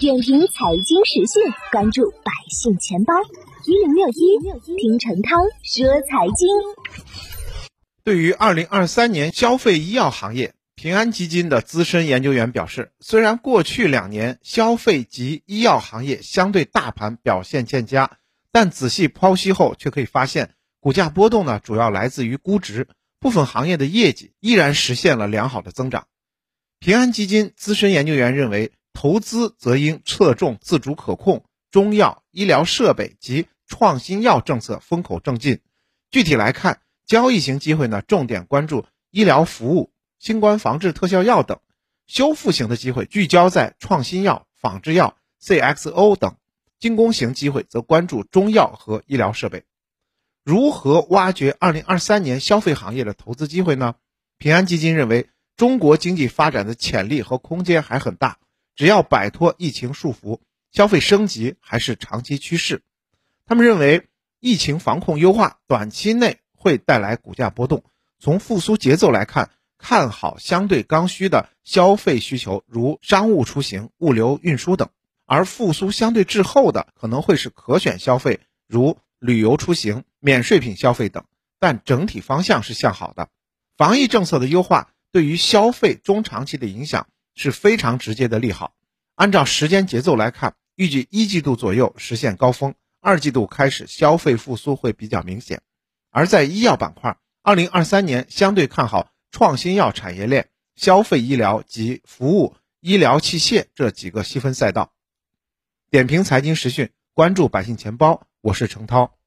点评财经时讯，关注百姓钱包一零六一，听陈涛说财经。对于二零二三年消费医药行业，平安基金的资深研究员表示，虽然过去两年消费及医药行业相对大盘表现欠佳，但仔细剖析后却可以发现，股价波动呢主要来自于估值，部分行业的业绩依然实现了良好的增长。平安基金资深研究员认为。投资则应侧重自主可控、中药、医疗设备及创新药政策风口正劲。具体来看，交易型机会呢，重点关注医疗服务、新冠防治特效药等；修复型的机会聚焦在创新药、仿制药、CXO 等；进攻型机会则关注中药和医疗设备。如何挖掘2023年消费行业的投资机会呢？平安基金认为，中国经济发展的潜力和空间还很大。只要摆脱疫情束缚，消费升级还是长期趋势。他们认为，疫情防控优化短期内会带来股价波动。从复苏节奏来看，看好相对刚需的消费需求，如商务出行、物流运输等；而复苏相对滞后的，可能会是可选消费，如旅游出行、免税品消费等。但整体方向是向好的。防疫政策的优化对于消费中长期的影响。是非常直接的利好。按照时间节奏来看，预计一季度左右实现高峰，二季度开始消费复苏会比较明显。而在医药板块，二零二三年相对看好创新药产业链、消费医疗及服务医疗器械这几个细分赛道。点评财经时讯，关注百姓钱包，我是程涛。